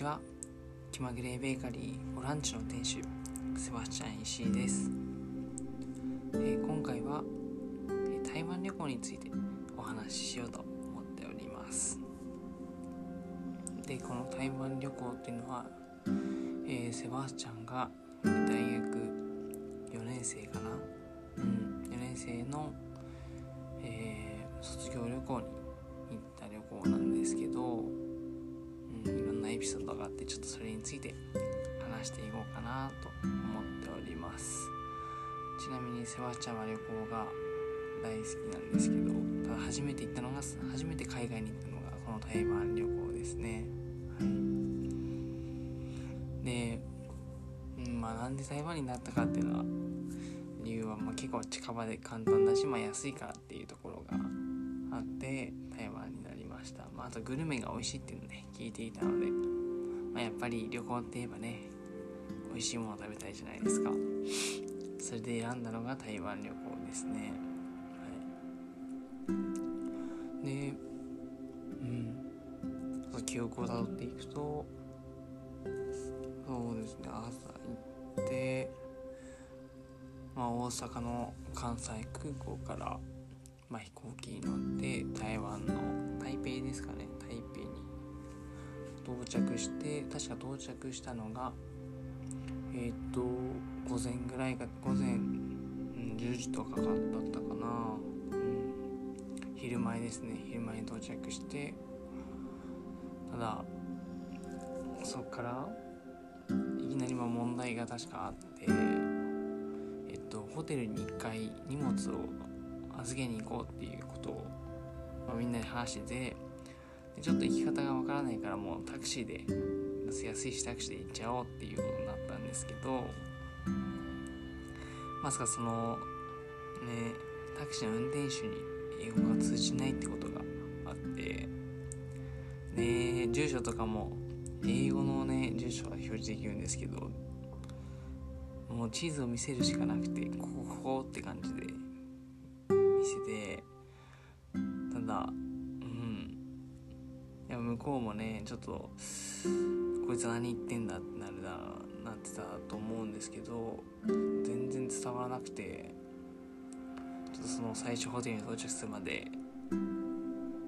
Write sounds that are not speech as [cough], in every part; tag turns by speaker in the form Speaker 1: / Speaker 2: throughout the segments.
Speaker 1: ちは。気まぐれベーカリーボランチの店主セバスチャン石井です、えー今回は、え台湾旅行についてお話ししようと思っております。でこの台湾旅行っていうのは、えーセバスチャンが大学4年生かな？うん4年生の、えー卒業旅行にピソードがあってちょっとそれについて話していこうかなと思っております。ちなみにセバスチャンは旅行が大好きなんですけどただ初めて行ったのが初めて海外に行ったのがこの台湾旅行ですね。はい。で、うん、まあなんで台湾になったかっていうのは理由はまあ結構近場で簡単だし、まあ、安いからっていうところがあって台湾になりました、まあ、あとグルメが美味しいっていうのね聞いていたので、まあ、やっぱり旅行って言えばね美味しいもの食べたいじゃないですか。それで選んだのが台湾旅行ですね。はい。でうん。その記憶をたどっていくとそうですね朝行ってまあ、大阪の関西空港から、まあ、飛行機に乗って台湾の台北ですかね。台北に到着して確か到着したのがえっ、と午前ぐらいが午前、うん、10時とかだったかな、うん、昼前ですね。昼前に到着して。ただそっからいきなりま問題が確かあってえっと、ホテルに1回荷物を預けに行こうっていうことを、まあ、みんなで話しててでちょっと行き方がわからないからもうタクシーで安いしタクシーで行っちゃおうっていうことになったんですけどまさかそのねタクシーの運転手に英語が通じないってことがあってで住所とかも英語のね住所は表示できるんですけどもう地図を見せるしかなくてここここって感じで見せてただいや向こうもねちょっとこいつ何言ってんだってなるななってたと思うんですけど全然伝わらなくてちょっとその最初ホテルに到着するまで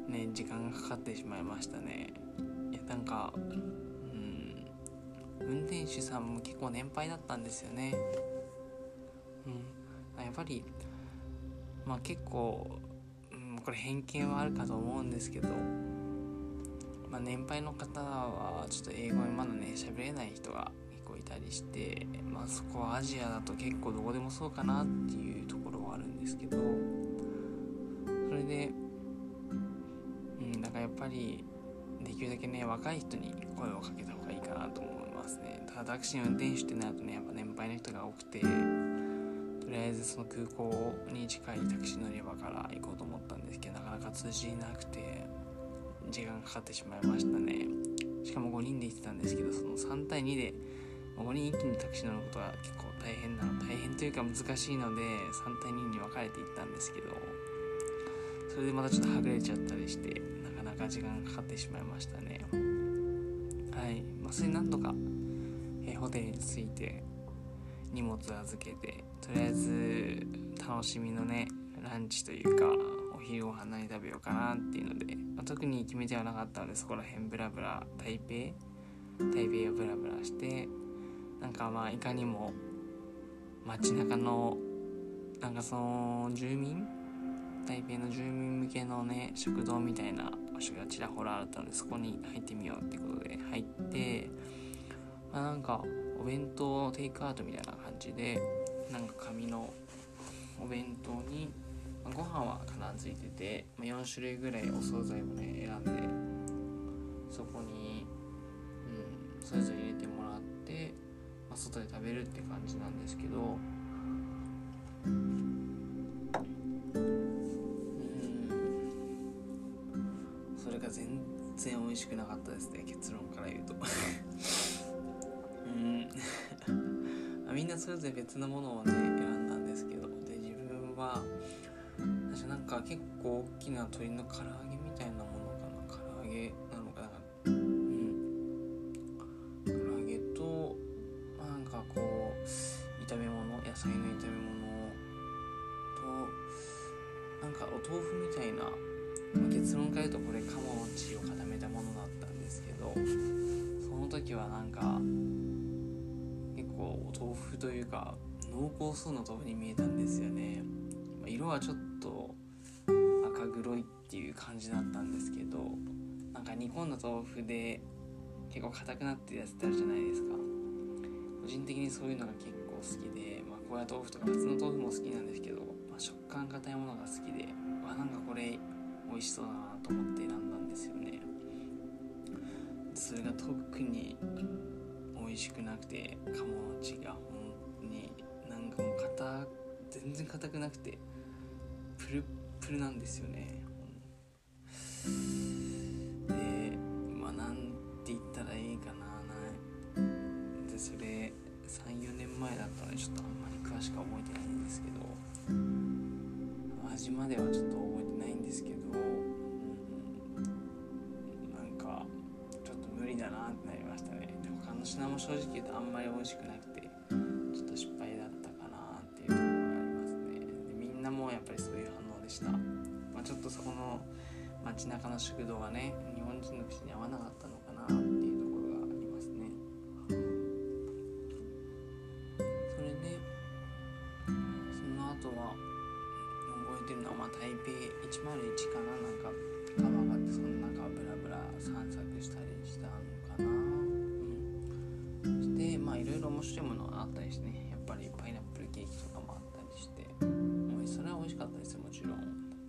Speaker 1: ね時間がかかってしまいましたね。いやなんかうん運転手さんも結構年配だったんですよね。うん。やっぱりまあ結構、うん、これ偏見はあるかと思うんですけどまあ年配の方はちょっと英語にまだね喋れない人が結構いたりしてまあそこはアジアだと結構どこでもそうかなっていうところはあるんですけどそれでうんだからやっぱりできるだけね若い人に声をかけた方がいいかなと思いますね。ただタクシーの運転手ってなるとねやっぱ年配の人が多くてとりあえずその空港に近いタクシー乗り場から行こうと思ったんですけどなかなか通じなくて。時間かかってしまいましたね。しかも5人で行ってたんですけどその3対2で5人一気にタクシー乗ることが結構大変なの大変というか難しいので3対2に分かれていったんですけどそれでまたちょっとはぐれちゃったりしてなかなか時間かかってしまいましたね。はい。まあそれなんとか、えーホテルに着いて荷物預けてとりあえず楽しみのねランチというか昼ご飯何食べようかなっていうので、まあ特に決めてはなかったのでそこら辺ブラブラ台北？台北をブラブラしてなんかまあいかにも街中のなんかその住民？台北の住民向けのね食堂みたいな場所がちらほらあったのでそこに入ってみようってことで入ってまあなんかお弁当テイクアウトみたいな感じでなんか紙のお弁当に、まあご飯は必ずいてて、まあ、4種類ぐらいお惣菜をね選んでそこに、うん、それぞれ入れてもらって、まあ、外で食べるって感じなんですけどうんそれが全然美味しくなかったですね結論から言うと。うん。[laughs] みんなそれぞれ別のものをね選んだんですけどで自分はか結構大きな鳥の唐揚げみたいなものかな。唐揚げなのかな。うん。唐揚げとなんかこう炒め物野菜の炒め物となんかお豆腐みたいな、ま、結論から言うとこれ鴨の血を固めたものだったんですけどその時はなんか結構お豆腐というか濃厚そうな豆腐に見えたんですよね、まあ、色はちょっ感じだったんですけどなんか煮込んだ豆腐で結構硬くなってるやつってあるじゃないですか。個人的にそういうのが結構好きで、まあ、高野豆腐とか普通の豆腐も好きなんですけど、まあ、食感硬いものが好きでわなんかこれ美味しそうだなと思って選んだんですよね。それが特に美味しくなくて鴨の血が本当になんかもう硬全然硬くなくてプルプルなんですよね。まではちょっと覚えてないんですけど、うん、なんかちょっと無理だなってなりましたね。で他の品も正直言うとあんまり美味しくなくてちょっと失敗だったかなっていうところがありますね。でみんなもやっぱりそういう反応でした、まあ、ちょっとそこの街中の食堂はね日本人の口に合わなかったまあ、台北101かななんか川があってその中をブラブラ散策したりしたのかな。うん。そしてまあいろいろ面白いものがあったりしてね。やっぱりパイナップルケーキとかもあったりして。それは美味しかったですもちろん。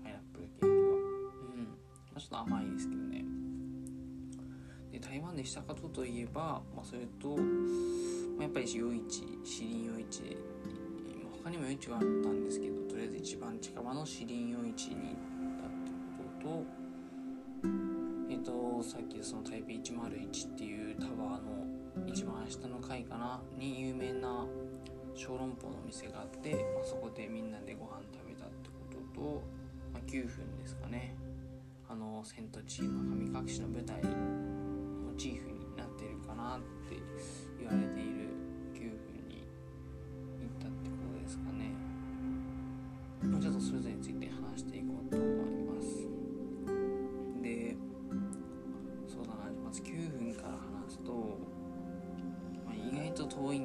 Speaker 1: パイナップルケーキは。うん、ちょっと甘いですけどね。で台湾でしたことといえば、まあ、それと、まあ、やっぱり夜市シリン夜市で、他にも夜市があったんですけどとりあえず一番近場のシリン夜市に行ったってこととえっ、ー、とさっきその台北101っていうタワーの一番下の階かなに有名な小籠包のお店があって、まあ、そこでみんなでご飯食べたってことと、まあ、9分ですかね。あの「千と千尋の神隠し」の舞台モチーフになってるかなって言われている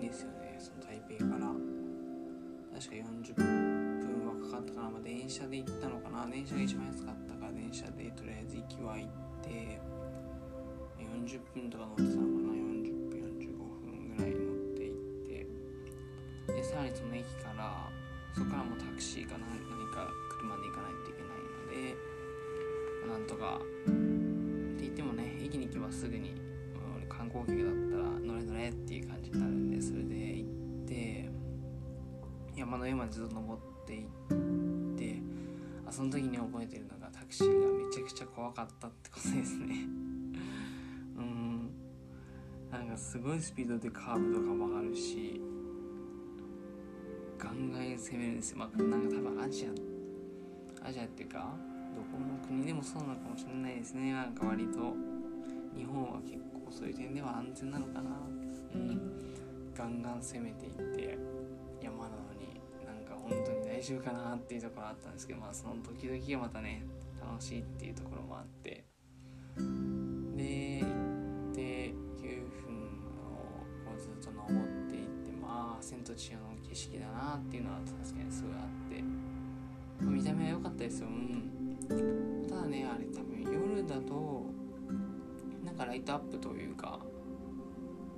Speaker 1: ですよね。その台北から。確か40分はかかったかな、まあ、電車で行ったのかな。電車が一番安かったから電車でとりあえず行きは行って。40分とか乗ってたのかな。40分45分ぐらい乗って行って。でさらにその駅からそこからもうタクシーかな何か車で行かないといけないので、まあ、なんとか。って言ってもね駅に行けばすぐに観光客だったら乗れ乗れっていう感じになるんでそれで行って山の上までずっと登っていってあその時に覚えてるのがタクシーがめちゃくちゃ怖かったってことですね。[laughs] うん。なんかすごいスピードでカーブとか曲がるしガンガン攻めるんですよ。まあなんか多分アジアアジアっていうかどこの国でもそうなのかもしれないですね。なんか割とそういう点では安全なのかな。うんガンガン攻めていって山なのになんか本当に大丈夫かなっていうところあったんですけどまあその時々がまたね楽しいっていうところもあって。で行って9分をこうずっと登っていってまあ千と千尋の景色だなっていうのは確かにすごいあって、まあ、見た目は良かったですよ。うん。ただねあれ多分夜だとかライトアップというか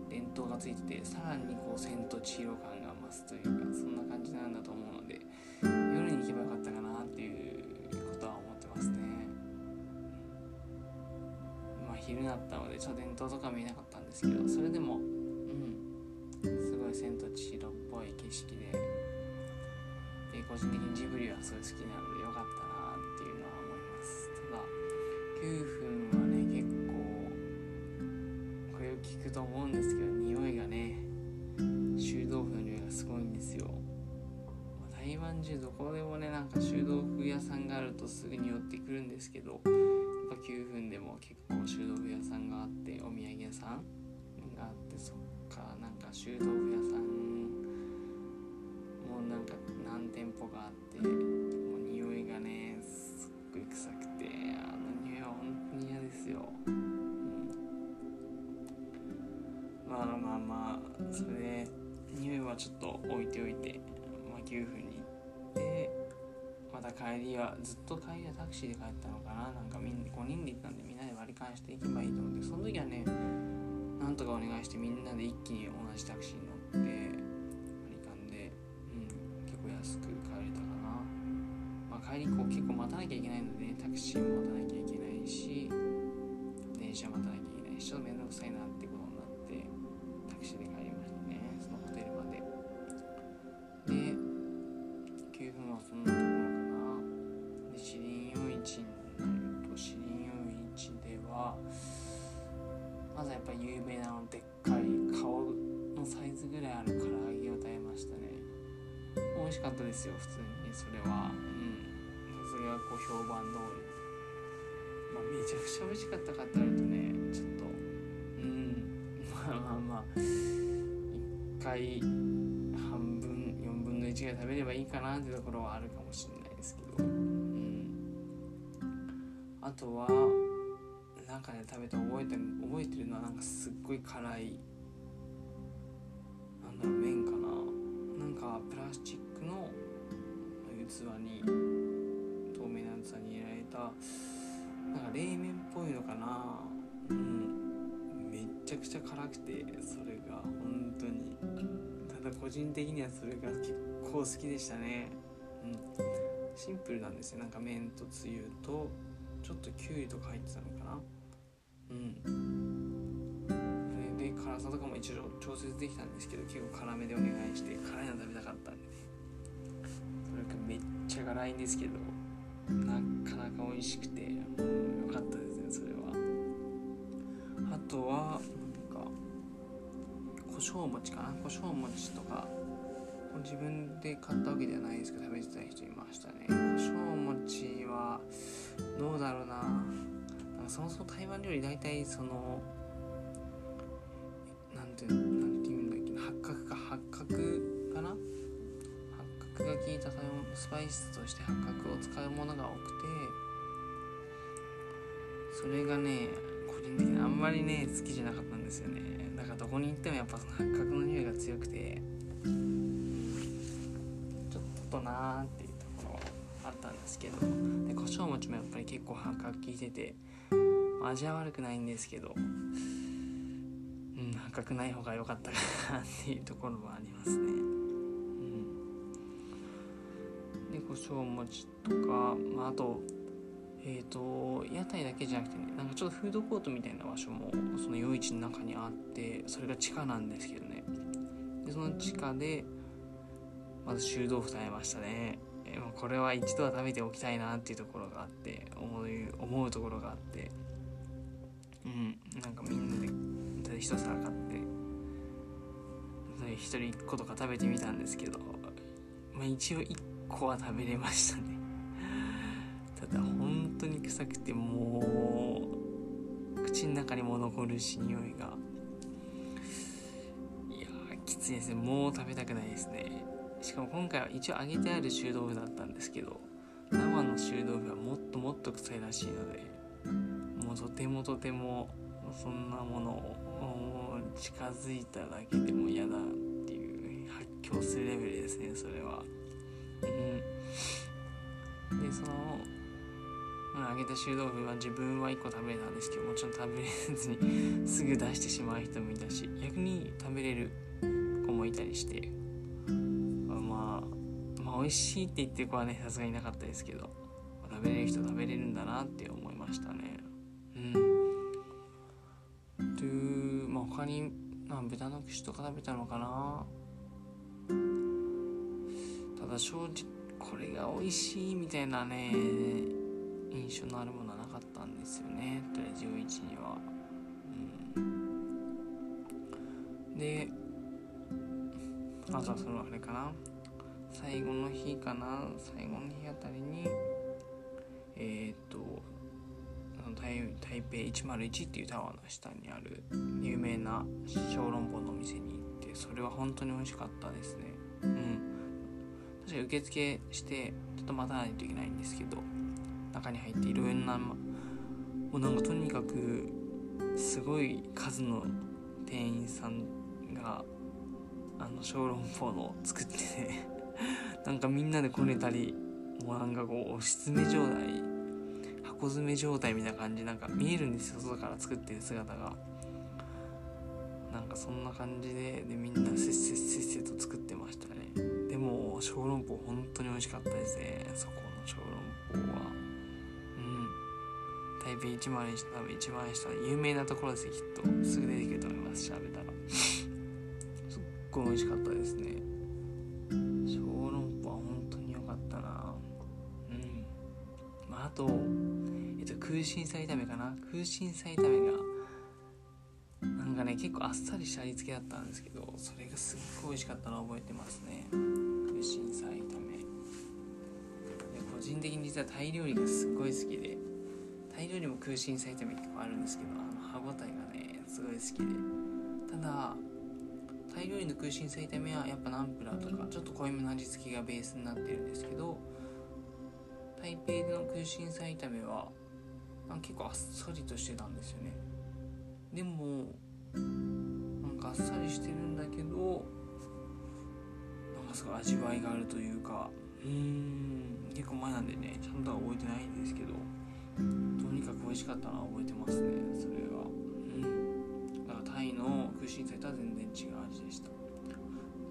Speaker 1: 電灯がついててさらにこう千と千尋感が増すというかそんな感じなんだと思うので夜に行けばよかったかなっていうことは思ってますね。まあ昼だったのでちょっと伝統とか見えなかったんですけどそれでもうんすごい「千と千尋」っぽい景色でで個人的にジブリはすごい好きなのでよかったなっていうのは思います。ただ9分とすぐに寄ってくるんですけどやっぱ9分でも結構修道具屋さんがあってお土産屋さんがあってそっかなんか修道具屋さんもなんか何店舗があってもう匂いがねすっごい臭くてあの匂いは本当に嫌ですよ、うん、まあまあまあそれで匂いはちょっと置いておいて、まあ、9分にだ帰りはずっと帰りはタクシーで帰ったのかな？なんかみん5人で行ったんでみんなで割り勘して行けばいいと思ってその時はねなんとかお願いしてみんなで一気に同じタクシーに乗って割り勘で、うん、結構安く帰れたかな、まあ、帰りこう結構待たなきゃいけないので、ね、タクシーも待たなきゃいけないし電車待たなきゃいけないしちょっと面倒くさいなってことですよ普通にそれは。うん。それはこう評判通り。まあめちゃくちゃ美味しかったかって言われるとねちょっと。うん。まあまあまあ。1回半分4分の1が食べればいいかなっていうところはあるかもしれないですけど。うん。あとはなんかね食べて覚えてる覚えてるのはなんかすっごい辛い。なんだろう麺かな。なんかプラスチックの器に透明な器に入れられたなんか冷麺っぽいのかな。うん。めっちゃくちゃ辛くてそれが本当に。ただ個人的にはそれが結構好きでしたね。うん。シンプルなんですよ。なんか麺とつゆとちょっときゅうりとか入ってたのかな。うん。で辛さとかも一応調節できたんですけど結構辛めでお願いして辛いの食べたかったんでねめっちゃ辛いんですけどなかなか美味しくてもう良かったですねそれは。あとはなんか胡椒餅かな？胡椒餅とか自分で買ったわけではないですけど食べてた人いましたね。胡椒餅はどうだろうな。なんかそもそも台湾料理大体その効いた食べ物スパイスとして八角を使うものが多くてそれがね個人的にあんまりね好きじゃなかったんですよね。だからどこに行ってもやっぱその八角の匂いが強くてちょっとなーっていうところあったんですけど。で胡椒餅もやっぱり結構八角効いてて味は悪くないんですけどうん八角ない方が良かったかなっていうところはありますね。うんで胡椒餅とか、まあ、あとえーと屋台だけじゃなくてねなんかちょっとフードコートみたいな場所もその夜市の中にあってそれが地下なんですけどね。でその地下でまず臭豆腐食べましたね。えーこれは一度は食べておきたいなっていうところがあって思う思うところがあって。うんなんかみんなで一皿買って一人一個とか食べてみたんですけど、まあ、一応一個は食べれましたね。[laughs] ただ本当に臭くてもう口の中にも残るし匂いが。いやーきついですね。もう食べたくないですね。しかも今回は一応揚げてある臭豆腐だったんですけど生の臭豆腐はもっともっと臭いらしいのでもうとてもとてもそんなものを近づいただけでも嫌だっていう発狂するレベルですねそれは。うんでそのまあ揚げた臭豆腐は自分は1個食べれたんですけどもちろん食べれずに [laughs] すぐ出してしまう人もいたし逆に食べれる子もいたりして。まあまあ美味しいって言ってる子はねさすがにいなかったですけど食べれる人食べれるんだなって思いましたね。うん。というまあ他に、まあ、豚の串とか食べたのかな。だ正直これが美味しいみたいなね印象のあるものはなかったんですよね。とりあえず11には。うん。であとはそのあれかな。最後の日かな。最後の日あたりにえっ、と台台北101っていうタワーの下にある有名な小籠包のお店に行ってそれは本当に美味しかったですね。うん。受付してちょっと待たないといけないんですけど中に入っていろんなもうなんかとにかくすごい数の店員さんがあの小籠包の作ってね [laughs] なんかみんなでこねたりもうなんかこう押し詰め状態箱詰め状態みたいな感じなんか見えるんですよ外から作ってる姿が。なんかそんな感じででみんなせっせっせっせと作ってましたね。も小籠包本当に美味しかったですね。そこの小籠包は。うん。台北一番下多分一番下有名なところですきっと。すぐ出てくると思います調べたら。すっごい美味しかったですね。小籠包は本当に良かったな。うん。まああとえっと空心菜炒めかな。空心菜炒めがなんかね結構あっさりした味付けだったんですけどそれがすっごい美味しかったのを覚えてますね。的に実はタイ料理がすっごい好きでタイ料理も空心菜炒め結構あるんですけどあの歯ごたえがねすごい好きで。ただタイ料理の空心菜炒めはやっぱナンプラーとかちょっと濃いめの味付けがベースになってるんですけど台北での空心菜炒めは結構あっさりとしてたんですよね。でもなんかあっさりしてるんだけどなんかすごい味わいがあるというかうん結構前なんでねちゃんとは覚えてないんですけどとにかく美味しかったのは覚えてますねそれは。うん。だからタイの空心菜とは全然違う味でした。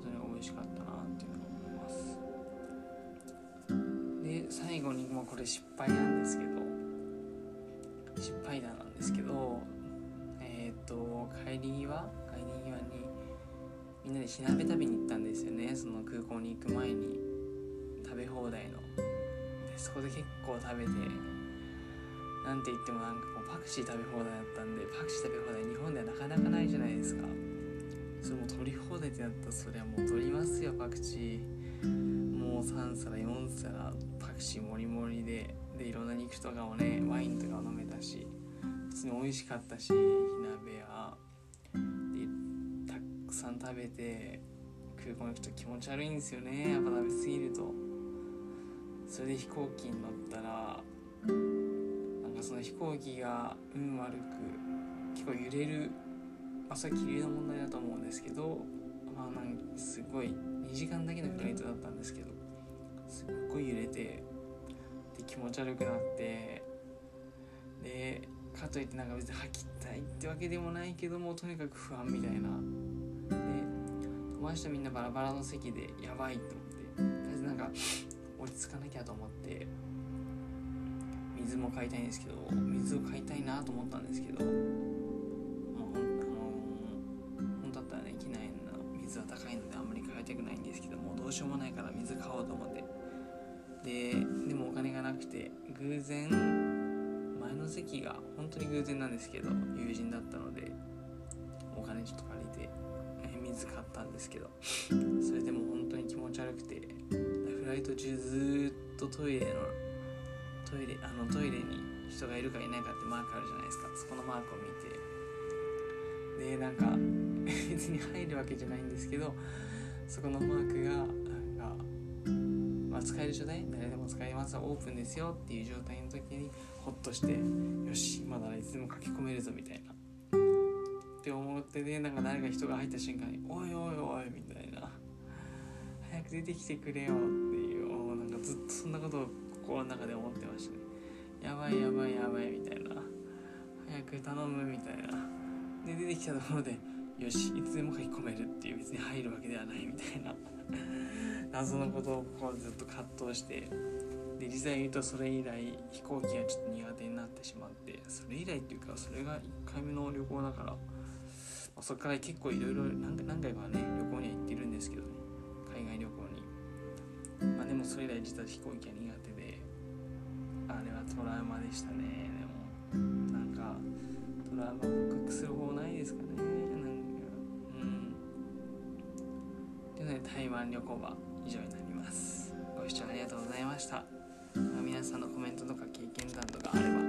Speaker 1: それが美味しかったなっていうのを思います。で最後にもうこれ失敗なんですけど。失敗談なんですけどえっ、と帰り際帰り際にみんなで火鍋食べに行ったんですよねその空港に行く前に。食べ放題の。でそこで結構食べてなんて言ってもなんかこうパクチー食べ放題だったんでパクチー食べ放題日本ではなかなかないじゃないですか。それも取り放題ってなったらそれはもう取りますよパクチー。もう3皿4皿パクチーもりもりで。でいろんな肉とかをねワインとかを飲めたし普通に美味しかったし火鍋屋でたくさん食べて空港に行くと気持ち悪いんですよねやっぱ食べ過ぎると。それで飛行機に乗ったらなんかその飛行機が運悪く結構揺れるまあそれは気流の問題だと思うんですけどまあなんかすごい2時間だけのフライトだったんですけどすっごい揺れてで気持ち悪くなってでかといってなんか別に吐きたいってわけでもないけどもとにかく不安みたいな。で友達とみんなバラバラの席でやばいと思って。とりあえずなんか落ち着かなきゃと思って水も買いたいんですけど水を買いたいなと思ったんですけどもうあの本当だったらね機内の水は高いのであんまり買いたくないんですけどもどうしようもないから水買おうと思って。ででもお金がなくて偶然前の席が本当に偶然なんですけど友人だったのでお金ちょっと借りて水買ったんですけどそれでも本当に気持ち悪くてライト中ずっとトイレのトイレあのトイレに人がいるかいないかってマークあるじゃないですか。そこのマークを見て。でなんか [laughs] 別に入るわけじゃないんですけどそこのマークがなんか、まあ、使える状態？誰でも使えます。オープンですよっていう状態の時にホッとしてよしまだいつでも書き込めるぞみたいな。って思ってねなんか誰か人が入った瞬間に「おいおいおい」みたいな「早く出てきてくれよ」んなことを心の中で思ってましたね。やばいやばいやばいみたいな。早く頼むみたいな。で出てきたところでよしいつでも書き込めるっていう別に入るわけではないみたいな。[laughs] 謎のことをこうずっと葛藤して。で実際言うとそれ以来飛行機がちょっと苦手になってしまってそれ以来っていうかそれが1回目の旅行だから、まあ、そこから結構いろいろ何回かね旅行には行ってるんですけどね。それ以来実は飛行機は苦手であれはトラウマでしたね。でもなんかトラウマ克服する方ないですかね。なんかうん。というので台湾旅行は以上になります。ご視聴ありがとうございました、皆さんのコメントとか経験談とかあれば